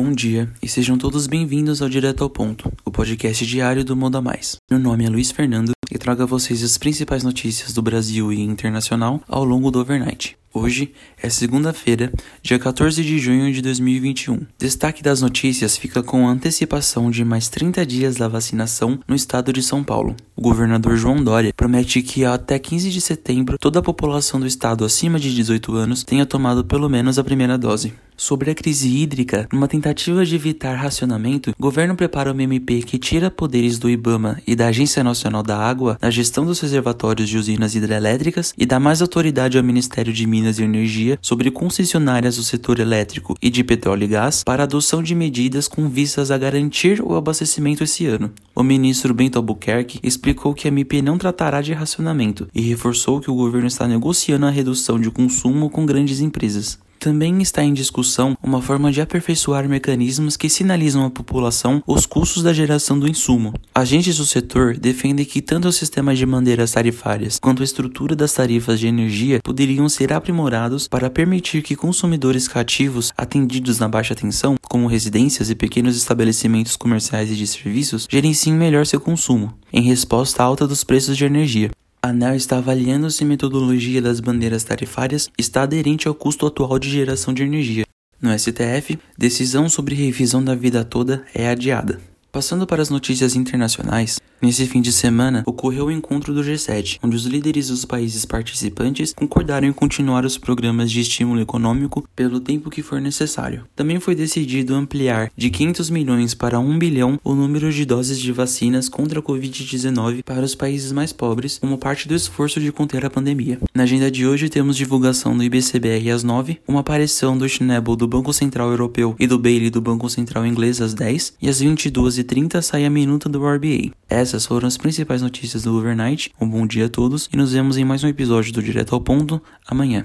Bom dia e sejam todos bem-vindos ao Direto ao Ponto, o podcast diário do Moda Mais. Meu nome é Luiz Fernando e trago a vocês as principais notícias do Brasil e internacional ao longo do overnight. Hoje é segunda-feira, dia 14 de junho de 2021. Destaque das notícias fica com a antecipação de mais 30 dias da vacinação no estado de São Paulo. O governador João Dória promete que até 15 de setembro toda a população do estado acima de 18 anos tenha tomado pelo menos a primeira dose. Sobre a crise hídrica, numa tentativa de evitar racionamento, o governo prepara uma MP que tira poderes do IBAMA e da Agência Nacional da Água na gestão dos reservatórios de usinas hidrelétricas e dá mais autoridade ao Ministério de Minas e Energia sobre concessionárias do setor elétrico e de petróleo e gás para adoção de medidas com vistas a garantir o abastecimento esse ano. O ministro Bento Albuquerque explicou que a MP não tratará de racionamento e reforçou que o governo está negociando a redução de consumo com grandes empresas. Também está em discussão uma forma de aperfeiçoar mecanismos que sinalizam à população os custos da geração do insumo. Agentes do setor defendem que tanto o sistema de bandeiras tarifárias quanto a estrutura das tarifas de energia poderiam ser aprimorados para permitir que consumidores cativos atendidos na baixa tensão, como residências e pequenos estabelecimentos comerciais e de serviços, gerenciem melhor seu consumo, em resposta à alta dos preços de energia. A ANEL está avaliando se a metodologia das bandeiras tarifárias está aderente ao custo atual de geração de energia. No STF, decisão sobre revisão da vida toda é adiada. Passando para as notícias internacionais, nesse fim de semana ocorreu o encontro do G7, onde os líderes dos países participantes concordaram em continuar os programas de estímulo econômico pelo tempo que for necessário. Também foi decidido ampliar de 500 milhões para 1 bilhão o número de doses de vacinas contra a Covid-19 para os países mais pobres, como parte do esforço de conter a pandemia. Na agenda de hoje temos divulgação do IBCBR às 9, uma aparição do Schnabel do Banco Central Europeu e do Bailey do Banco Central Inglês às 10 e às 22 12h30 sai a minuta do RBA. Essas foram as principais notícias do overnight. Um bom dia a todos e nos vemos em mais um episódio do Direto ao Ponto amanhã.